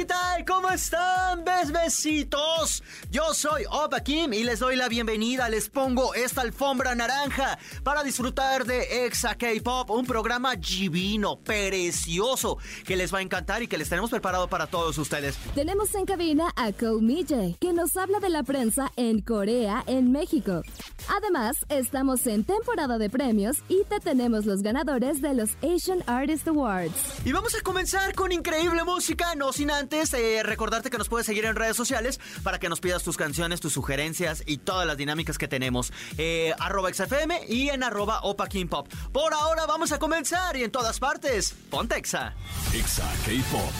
¿qué tal? ¿Cómo están? ¿Ves besitos? Yo soy Opa Kim y les doy la bienvenida. Les pongo esta alfombra naranja para disfrutar de Exa K-Pop, un programa divino, precioso, que les va a encantar y que les tenemos preparado para todos ustedes. Tenemos en cabina a Ko Mije, que nos habla de la prensa en Corea, en México. Además, estamos en temporada de premios y te tenemos los ganadores de los Asian Artist Awards. Y vamos a comenzar con increíble música, no sin antes eh, recordarte que nos puedes seguir en redes sociales para que nos pidas tus canciones, tus sugerencias y todas las dinámicas que tenemos. Eh, arroba XFM y en arroba Opa King Pop. Por ahora vamos a comenzar y en todas partes, Pontexa. Exa K-Pop.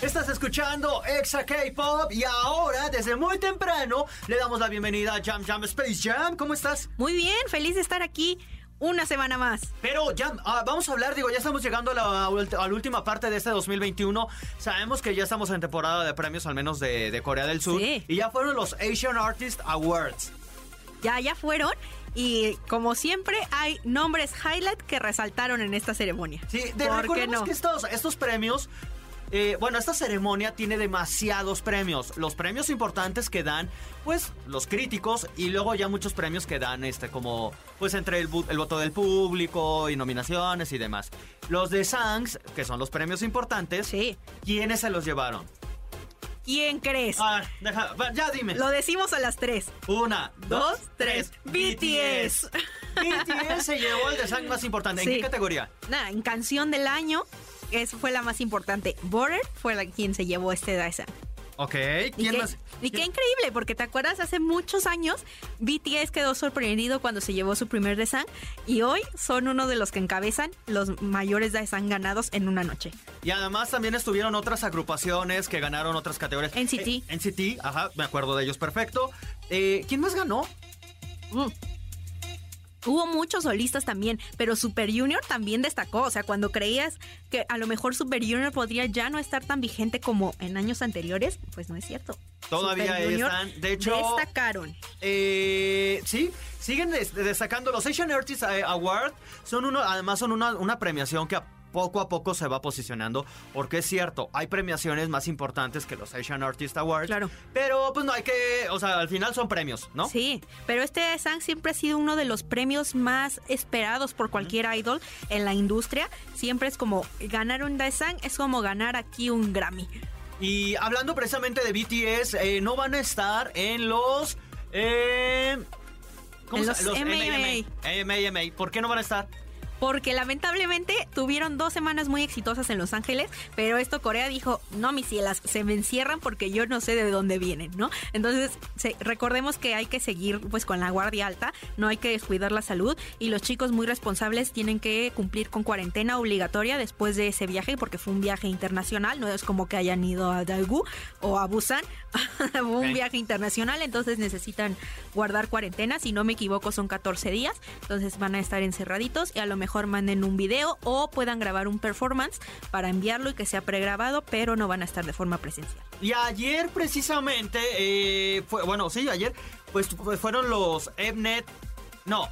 Estás escuchando Exa K-Pop y ahora, desde muy temprano, le damos la bienvenida a Jam Jam Space Jam. ¿Cómo estás? Muy bien, feliz de estar aquí una semana más. Pero Jam, ah, vamos a hablar, digo, ya estamos llegando a la, a la última parte de este 2021. Sabemos que ya estamos en temporada de premios, al menos de, de Corea del Sur. Sí. Y ya fueron los Asian Artist Awards. Ya, ya fueron. Y como siempre, hay nombres highlight que resaltaron en esta ceremonia. Sí, de, ¿Por qué recordemos no? que estos, estos premios, eh, bueno, esta ceremonia tiene demasiados premios. Los premios importantes que dan, pues, los críticos y luego ya muchos premios que dan, este, como, pues, entre el, el voto del público y nominaciones y demás. Los de Sangs, que son los premios importantes, Sí. ¿quiénes se los llevaron? ¿Quién crees? Ah, deja, ya dime. Lo decimos a las tres. Una, Dos, dos, tres. BTS. BTS se llevó el de Sang más importante. ¿En Sí. qué categoría? Nada, en canción del año, esa fue la más importante. Border fue la quien se llevó este Daesan. Ok, Y ¿quién qué, más? y qué increíble, porque te acuerdas, hace muchos años BTS quedó sorprendido cuando se llevó su primer Daesan y hoy son uno de los que encabezan los mayores Daesan ganados en una noche. Y además también estuvieron otras agrupaciones que ganaron otras categorías. NCT. Eh, NCT, ajá, me acuerdo de ellos perfecto. Eh, ¿Quién más ganó? Mm. Hubo muchos solistas también, pero Super Junior también destacó. O sea, cuando creías que a lo mejor Super Junior podría ya no estar tan vigente como en años anteriores, pues no es cierto. Todavía Super están. De hecho- Destacaron. Eh, sí, siguen des- destacando. Los Asian Artists eh, Award son uno, además son una, una premiación que poco a poco se va posicionando. Porque es cierto, hay premiaciones más importantes que los Asian Artist Awards. Claro. Pero pues no hay que, o sea, al final son premios, ¿no? Sí, pero este Sang siempre ha sido uno de los premios más esperados por cualquier idol en la industria. Siempre es como ganar un Daesang es como ganar aquí un Grammy. Y hablando precisamente de BTS, eh, no van a estar en los. Eh, En se- los. AMA. ¿Por qué no van a estar? Porque lamentablemente tuvieron dos semanas muy exitosas en Los Ángeles, pero esto Corea dijo, no, mis cielas, se me encierran porque yo no sé de dónde vienen, ¿no? Entonces, se- recordemos que hay que seguir pues con la guardia alta, no hay que descuidar la salud y los chicos muy responsables tienen que cumplir con cuarentena obligatoria después de ese viaje porque fue un viaje internacional, no es como que hayan ido a Daegu o a Busan, fue un Ok. viaje internacional, entonces necesitan guardar cuarentena, si no me equivoco son 14 días, entonces van a estar encerraditos y a lo mejor manden un video o puedan grabar un performance para enviarlo y que sea pregrabado, pero no van a estar de forma presencial. Y ayer precisamente, eh, fue, bueno, sí, ayer, pues fu- fueron los Mnet, no,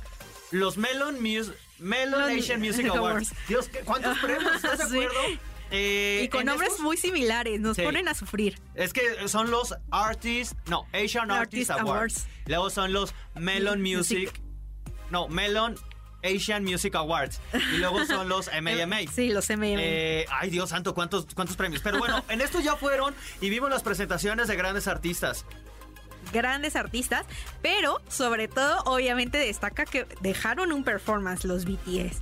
los Melon, Mus- Melon Asian Music Awards. Dios, ¿qué- ¿cuántos premios? ¿Estás de Sí. acuerdo? Eh, y con nombres estos- muy similares, nos Sí. ponen a sufrir. Es que son los Artist, no, Asian Artist, Artist Awards. Awards. Luego son los Melon Music. Music, no, Melon Asian Music Awards. Y luego son los MAMA. Sí, los M&M. Eh, ay, Dios santo, cuántos, cuántos premios. Pero bueno, en esto ya fueron y vimos las presentaciones de grandes artistas. grandes artistas, pero sobre todo obviamente destaca que dejaron un performance los BTS.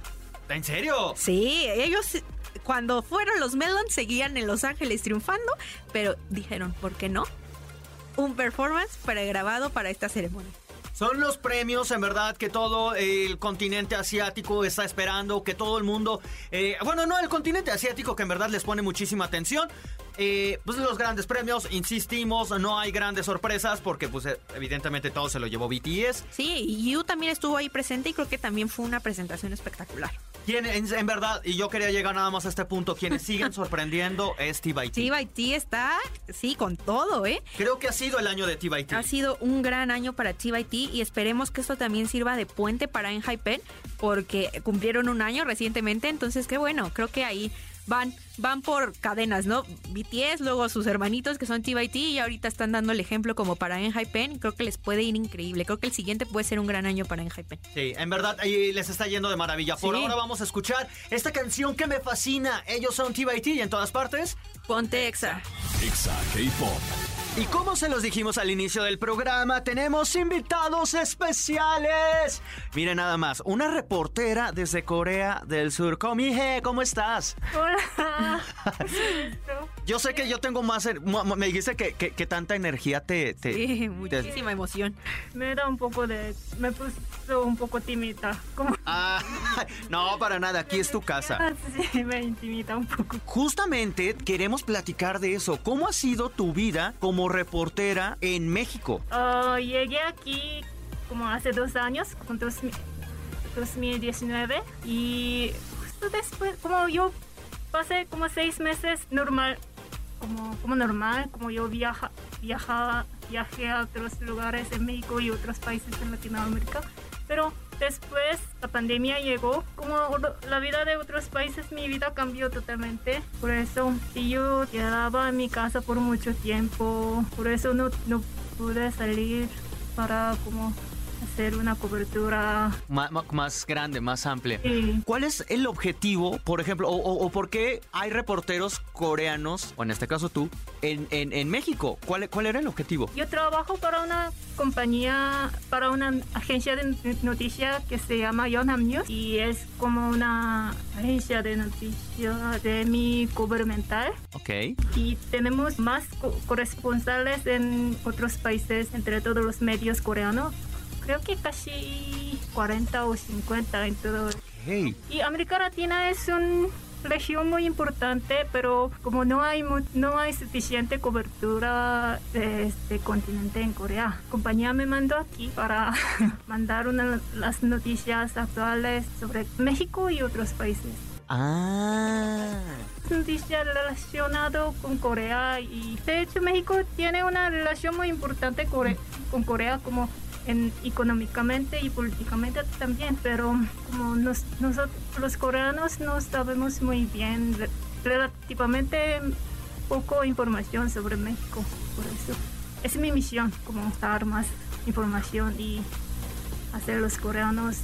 ¿En serio? Sí, ellos cuando fueron los Melon seguían en Los Ángeles triunfando, pero dijeron, ¿por qué no? Un performance pregrabado para esta ceremonia. Son los premios, en verdad, que todo el continente asiático está esperando, que todo el mundo... eh, bueno, no, el continente asiático que en verdad les pone muchísima atención. eh, pues los grandes premios, insistimos, no hay grandes sorpresas porque pues evidentemente todo se lo llevó BTS. Sí, y Yu también estuvo ahí presente y creo que también fue una presentación espectacular. Quien, en, verdad, y yo quería llegar nada más a este punto, quienes siguen sorprendiendo es T-By-T. T-By-T está, sí, con todo, ¿eh? Creo que ha sido el año de T-By-T. Ha sido un gran año para T-By-T y esperemos que esto también sirva de puente para Enhypen porque cumplieron un año recientemente, entonces qué bueno, creo que ahí van, van por cadenas, ¿no? BTS, luego sus hermanitos que son T.Y.T. y ahorita están dando el ejemplo como para Enhypen. Creo que les puede ir increíble. Creo que el siguiente puede ser un gran año para Enhypen. Sí, en verdad ahí les está yendo de maravilla. Por Sí. ahora vamos a escuchar esta canción que me fascina. Ellos son T.Y.T. y en todas partes. Ponte Exa. Exa K-Pop. Y como se los dijimos al inicio del programa, tenemos invitados especiales. Miren nada más, una reportera desde Corea del Sur. Komihe, ¿cómo estás? Hola. Yo sé que yo tengo más... Me dijiste que, que- que tanta energía te... te- Sí, te- muchísima emoción. Me da un poco de... Me puso un poco tímida. Como... Ah, no, para nada, aquí es tu casa. Sí, me intimida un poco. Justamente queremos platicar de eso. ¿Cómo ha sido tu vida como reportera en México? Ah, llegué aquí como hace dos años, con dos mi- 2019, y justo después, como yo pasé como seis meses normal, como, como normal, como yo viaja, viajaba, viajé a otros lugares en México y otros países en Latinoamérica, pero después la pandemia llegó, como la vida de otros países, mi vida cambió totalmente, por eso y yo quedaba en mi casa por mucho tiempo, por eso no, no pude salir para como hacer una cobertura. Ma- más grande, más amplia. Sí. ¿Cuál es el objetivo, por ejemplo, o, o- o por qué hay reporteros coreanos, o en este caso tú, en, en- en México? ¿Cuál, ¿Cuál era el objetivo? Yo trabajo para una compañía, para una agencia de noticias que se llama Yonhap News y es como una agencia de noticias de mi gubernamental Ok. y tenemos más co- corresponsales en otros países entre todos los medios coreanos. Creo que casi 40 o 50 en todo. Hey. Y América Latina es una región muy importante, pero como no hay no hay suficiente cobertura de este continente en Corea, la compañía me mandó aquí para mandar una, las noticias actuales sobre México y otros países. Ah. Noticias relacionado con Corea y de hecho México tiene una relación muy importante con Corea como económicamente y políticamente también, pero como nos- nosotros los coreanos no sabemos muy bien re- relativamente poco información sobre México, por eso es mi misión como dar más información y hacer los coreanos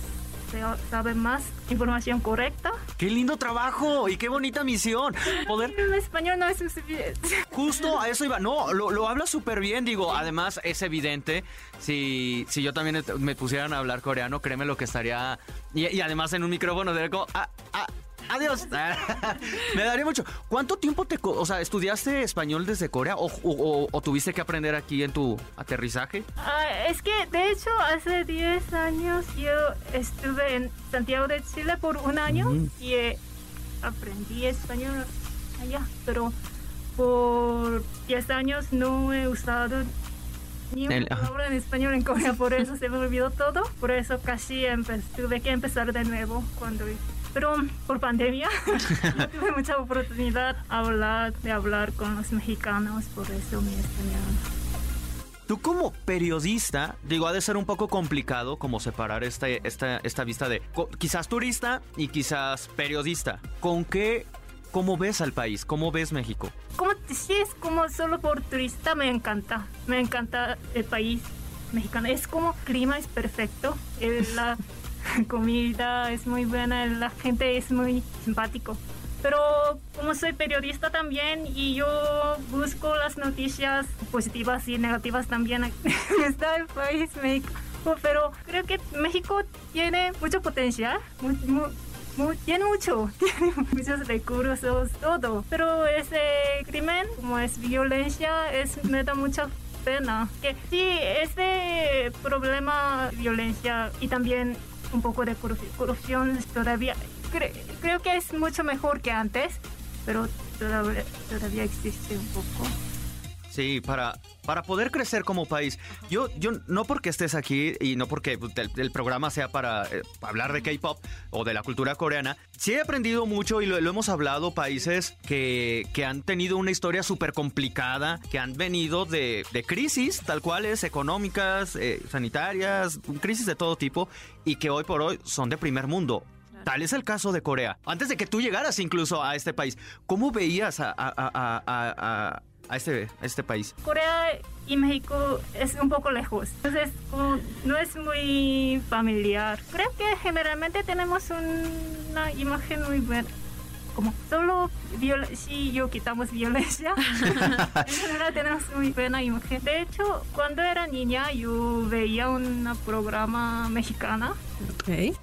se- saben más información correcta. ¡Qué lindo trabajo! ¡Y qué bonita misión! Poder El español no es suficiente. Justo a eso iba. No, lo, lo habla súper bien, digo. Además, es evidente. Si, si yo también me pusieran a hablar coreano, créeme lo que estaría. Y, y además en un micrófono de como. "Ah, ah, adiós. me daría mucho. ¿Cuánto tiempo te. O sea, ¿estudiaste español desde Corea o, o- o- o tuviste que aprender aquí en tu aterrizaje? Ah, es que de hecho hace 10 años yo estuve en Santiago de Chile por un año y eh, aprendí español allá, pero por 10 años no he usado ni una palabra en español en Corea, por eso se me olvidó todo, por eso casi tuve que empezar de nuevo cuando... Pero por pandemia no tuve mucha oportunidad hablar, de hablar con los mexicanos, por eso mi español Tú como periodista, digo, ha de ser un poco complicado como separar este, esta, esta vista de quizás turista y quizás periodista. ¿Con qué, cómo ves al país? ¿Cómo ves México? como si es como solo por turista me encanta me encanta el país mexicano es como clima es perfecto la comida es muy buena la gente es muy simpático pero como soy periodista también y yo busco las noticias positivas y negativas también está el país México pero creo que México tiene mucho potencial mu- mu- mu- tiene mucho, tiene muchos recursos, todo. Pero ese crimen, como es violencia, es, me da mucha pena. Que sí, ese problema, violencia y también un poco de corrup- corrupción todavía, cre- creo que es mucho mejor que antes. pero todavía, todavía existe un poco. Sí, para, para poder crecer como país. Yo, yo no porque estés aquí y no porque pues, el, el programa sea para eh, hablar de K-pop o de la cultura coreana, sí he aprendido mucho y lo, lo hemos hablado países que, que han tenido una historia súper complicada, que han venido de, de crisis, tal cuales, económicas, eh, sanitarias, crisis de todo tipo, y que hoy por hoy son de primer mundo. Tal es el caso de Corea. Antes de que tú llegaras incluso a este país, ¿cómo veías a, a- a- a- este, a este país? Corea y México es un poco lejos, entonces no es muy familiar. Creo que generalmente tenemos una imagen muy buena. Como solo viol si yo quitamos violencia, en general tenemos muy buena imagen. De hecho, cuando era niña yo veía un programa mexicana.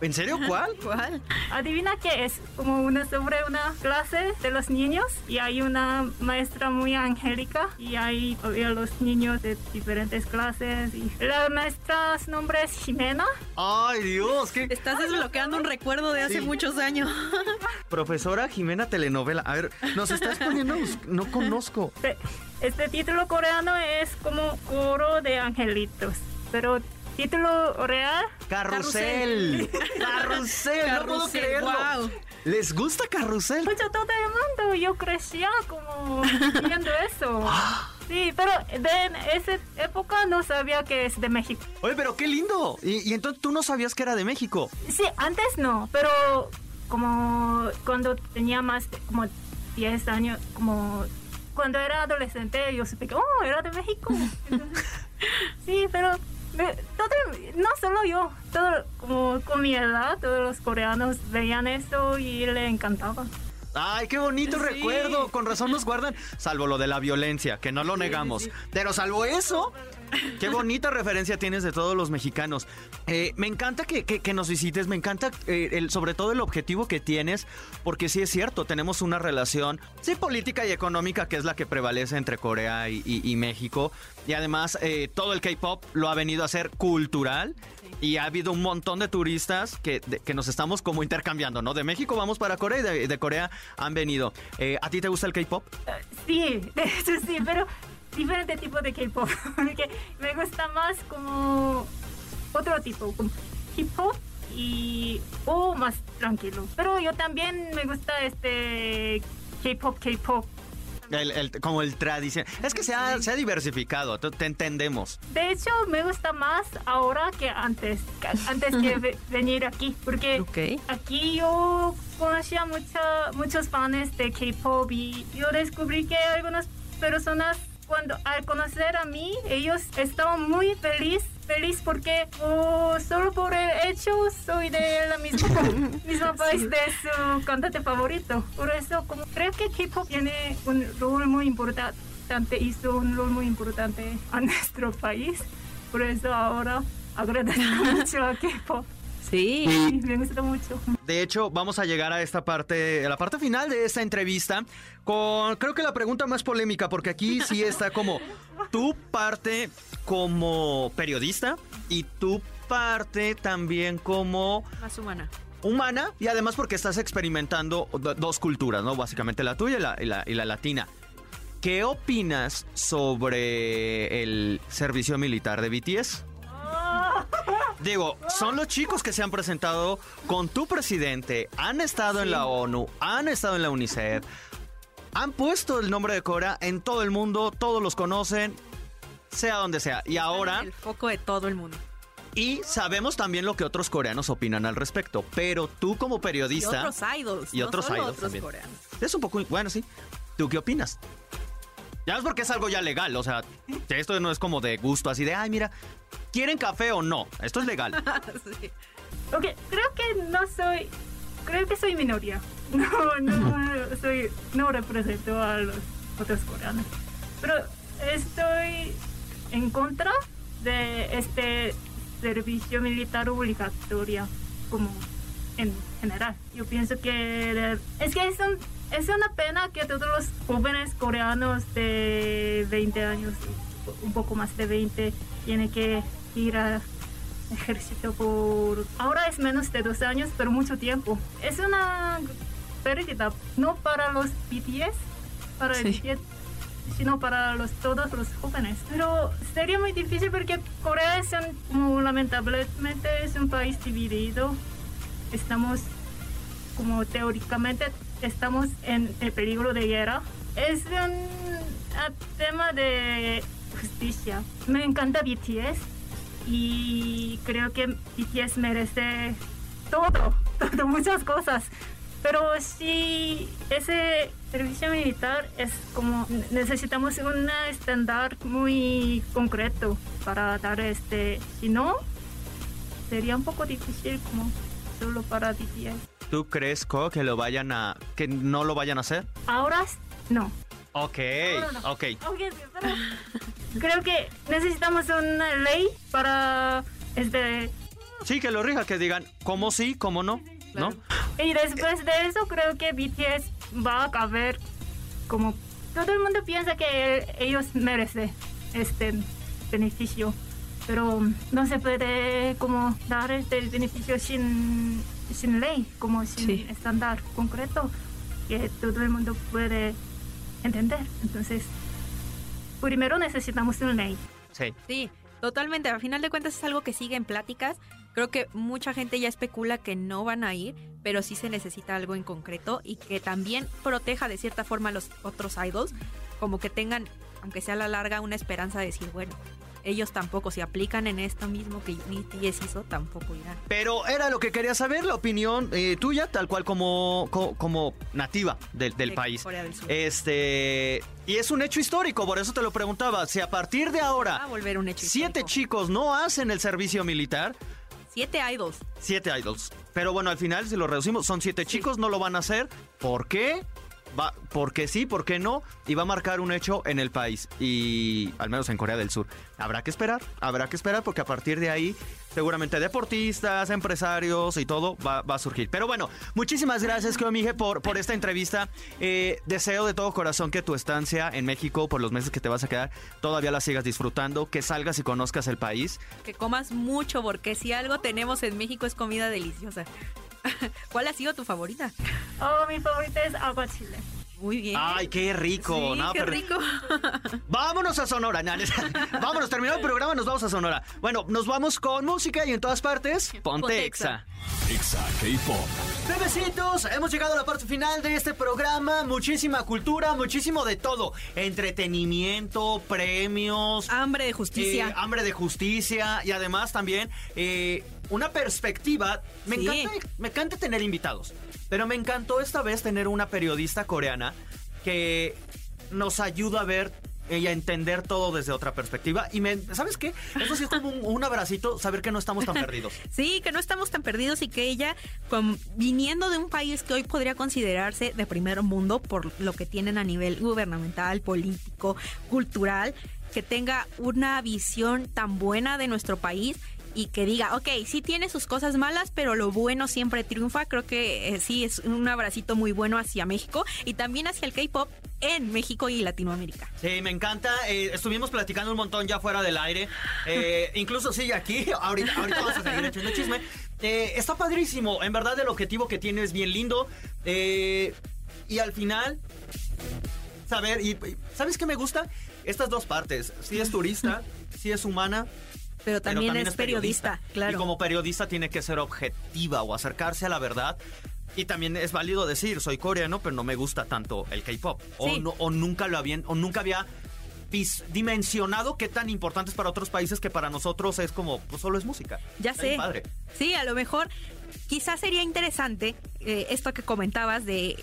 ¿En serio cuál? ¿Cuál? Adivina qué es, como una sobre una clase de los niños y hay una maestra muy angélica y hay había los niños de diferentes clases y la maestra su nombre es Jimena. Ay, Dios, qué Estás desbloqueando un recuerdo de hace Sí. muchos años. profesora Jimena telenovela. A ver, nos estás poniendo, no conozco. Este, este título coreano es como coro de angelitos, pero título real Carrusel. Carrusel, no puedo Carrusel, creerlo. guau. ¿Les gusta Carrusel? Mucho todo el mundo, yo crecía como viendo eso. Sí, pero de en esa época no sabía que es de México. Oye, pero qué lindo. Y, y entonces tú no sabías que era de México. Sí, antes no, pero como cuando tenía más de como 10 años, como cuando era adolescente, yo supe que, oh, era de México. Entonces, sí, pero todo, no solo yo, todo, como con mi edad, todos los coreanos veían eso y le encantaba. Ay, qué bonito Sí. recuerdo. Con razón nos guardan. Salvo lo de la violencia, que no lo negamos. Pero salvo eso, qué bonita referencia tienes de todos los mexicanos. Eh, me encanta que, que- que nos visites, me encanta eh, el, sobre todo el objetivo que tienes, porque sí es cierto, tenemos una relación, sí, política y económica, que es la que prevalece entre Corea y, y- y México. Y además, eh, todo el K-pop lo ha venido a ser cultural. Y ha habido un montón de turistas que, de- que nos estamos como intercambiando, ¿no? De México vamos para Corea y de, de Corea han venido. Eh, ¿A ti te gusta el K-pop? Sí, de hecho sí, pero diferente tipo de K-pop, porque me gusta más como otro tipo, como hip hop y o más tranquilo. Pero yo también me gusta este K-pop, K-pop. El- el- como el tradicional. Es que se ha, se ha diversificado, te, te entendemos. De hecho, me gusta más ahora que antes, que antes que ve- venir aquí, porque Ok. aquí yo conocía mucha, muchos fans de K-pop y yo descubrí que algunas personas cuando al conocer a mí ellos estaban muy feliz feliz porque oh, solo por el hecho soy de la misma mismo país de su cantante favorito. Por eso como creo que K-pop tiene un rol muy importante hizo un rol muy importante a nuestro país por eso ahora agradezco mucho a K-pop Sí. me gusta mucho De hecho, vamos a llegar a esta parte, a la parte final de esta entrevista, con creo que la pregunta más polémica, porque aquí sí está como tu parte como periodista y tu parte también como Más humana. humana y además porque estás experimentando do- dos culturas, ¿no? Básicamente la tuya y la, y la- y la latina. ¿Qué opinas sobre el servicio militar de BTS? Digo, son los chicos que se han presentado con tu presidente, han estado en la ONU, han estado en la UNICEF, han puesto el nombre de Corea en todo el mundo, todos los conocen, sea donde sea. Y ahora, El foco de todo el mundo. y sabemos también lo que otros coreanos opinan al respecto, pero tú como Y periodista... otros idols. Y no otros solo idols otros también. coreanos. Es un poco, bueno, sí. ¿Tú qué opinas? Ya es porque es algo ya legal, o sea, esto no es como de gusto, así de, ay, mira, ¿quieren café o no? Esto es legal. Sí. Ok, creo que no soy. Creo que soy minoría. No, no soy. No represento a los otros coreanos. Pero estoy en contra de este servicio militar obligatorio, como en general. Yo pienso que. Es que es, un- es una pena que todos los jóvenes coreanos de 20 años, un poco más de 20, tienen que ir a ejército por ahora es menos de dos años pero mucho tiempo es una pérdida, no para los BTS, para el. BTS, sino para los, todos los jóvenes. Pero sería muy difícil porque Corea es un, lamentablemente es un país dividido. Estamos como teóricamente estamos en el peligro de guerra. Es un tema de justicia. Me encanta BTS y creo que BTS merece todo, todo, muchas cosas. Pero si ese servicio militar es como necesitamos un estándar muy concreto para dar este, si no sería un poco difícil como solo para BTS. ¿Tú crees, Ko, que lo vayan a. que no lo vayan a hacer? Ahora no. Ok, no, ok. Ok, pero creo que necesitamos una ley para este Sí, que lo rija, que digan cómo sí, cómo no, ¿no? y después de eso creo que BTS va a caber como todo el mundo piensa que ellos merecen este beneficio pero no se puede como dar este beneficio sin sin ley como sin Sí. estándar concreto que todo el mundo puede entender entonces primero necesitamos una ley Sí. Sí, totalmente. A final de cuentas es algo que sigue en pláticas. Creo que mucha gente ya especula que no van a ir, pero sí se necesita algo en concreto y que también proteja de cierta forma a los otros idols, como que tengan, aunque sea a la larga, una esperanza de decir, bueno, ellos tampoco, si aplican en esto mismo que BTS hizo, tampoco irán. Pero era lo que quería saber, la opinión eh, tuya, tal cual como, co- como, nativa del, del De país. Corea del Sur. Este. Y es un hecho histórico, por eso te lo preguntaba. Si a partir de a ahora volver un hecho siete chicos no hacen el servicio militar, Siete idols. siete idols. Pero bueno, al final, si lo reducimos, son siete chicos, no lo van a hacer. ¿Por qué? Va, porque sí, ¿por qué no? Y va a marcar un hecho en el país. Y al menos en Corea del Sur. Habrá que esperar, habrá que esperar porque a partir de ahí seguramente deportistas, empresarios y todo va, a surgir. Pero bueno, muchísimas gracias, Mije, por, por esta entrevista. Eh, deseo de todo corazón que tu estancia en México, por los meses que te vas a quedar, todavía la sigas disfrutando, que salgas y conozcas el país. Que comas mucho, porque si algo tenemos en México es comida deliciosa. ¿Cuál ha sido tu favorita? oh mi favorita es agua chile Muy bien. Ay, qué rico. Sí, no, qué pero- rico. Vámonos a Sonora. No, no, Vámonos, terminó el programa, nos vamos a Sonora. Bueno, nos vamos con música y en todas partes, ponte Ponte exa. Exa K-Pop. Bebecitos, hemos llegado a la parte final de este programa. Muchísima cultura, muchísimo de todo. Entretenimiento, premios, Hambre de justicia. eh, hambre de justicia y además también eh, una perspectiva. Me, Sí. encanta, me encanta tener invitados, pero me encantó esta vez tener una periodista coreana que nos ayuda a ver y a entender todo desde otra perspectiva. Y me, ¿sabes qué? Eso sí es como un, un abracito, saber que no estamos tan perdidos. Sí, que no estamos tan perdidos y que ella, con- viniendo de un país que hoy podría considerarse de primer mundo por lo que tienen a nivel gubernamental, político, cultural, que tenga una visión tan buena de nuestro país y que diga, ok, sí tiene sus cosas malas, pero lo bueno siempre triunfa. Creo que eh, sí es un abracito muy bueno hacia México y también hacia el K-pop en México y Latinoamérica. Sí, me encanta. eh, estuvimos platicando un montón ya fuera del aire. Eh, incluso sigue aquí. Ahorita, ahorita vamos a seguir echando chisme. Está padrísimo. En verdad, el objetivo que tiene es bien lindo. Y al final, saber. Y, ¿Sabes qué me gusta? Estas dos partes. Sí es turista, sí es humana. Pero pero también, es periodista, claro. Y como periodista tiene que ser objetiva o acercarse a la verdad. Y también es válido decir, soy coreano, pero no me gusta tanto el K-pop. O, no- o nunca lo habían, o nunca había dimensionado qué tan importante es para otros países que para nosotros es como, pues solo es música. Ya sé. padre. Sí, a lo mejor quizás sería interesante eh, esto que comentabas de,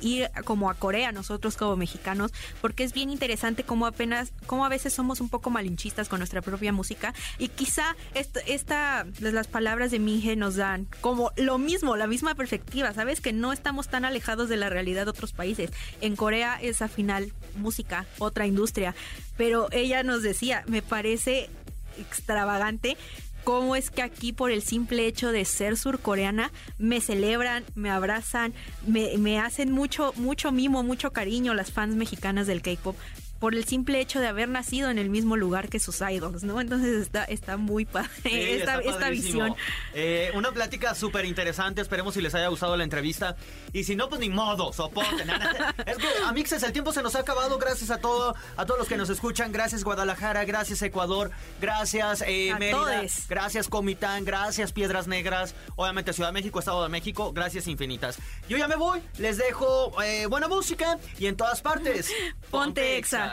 ir como a Corea nosotros como mexicanos, porque es bien interesante cómo apenas, cómo a veces somos un poco malinchistas con nuestra propia música y quizá esta las palabras de Mije nos dan como lo mismo, la misma perspectiva, sabes que no estamos tan alejados de la realidad de otros países. En Corea es al final música, otra industria, pero ella nos decía, me parece extravagante cómo es que aquí por el simple hecho de ser surcoreana me celebran, me abrazan, me, me hacen mucho, mucho mimo, mucho cariño las fans mexicanas del K-pop. Por el simple hecho de haber nacido en el mismo lugar que sus idols, ¿no? Entonces está, está muy padre esta, esta visión. Eh, una plática súper interesante, esperemos si les haya gustado la entrevista. Y si no, pues ni modo, soporten. es que, amixes, el tiempo se nos ha acabado, gracias a todo, a todos los que nos escuchan, gracias Guadalajara, gracias Ecuador, gracias eh, Mérida, gracias Comitán, gracias Piedras Negras, obviamente Ciudad de México, Estado de México, gracias infinitas. Yo ya me voy, les dejo eh, buena música y en todas partes. Ponte, Exa.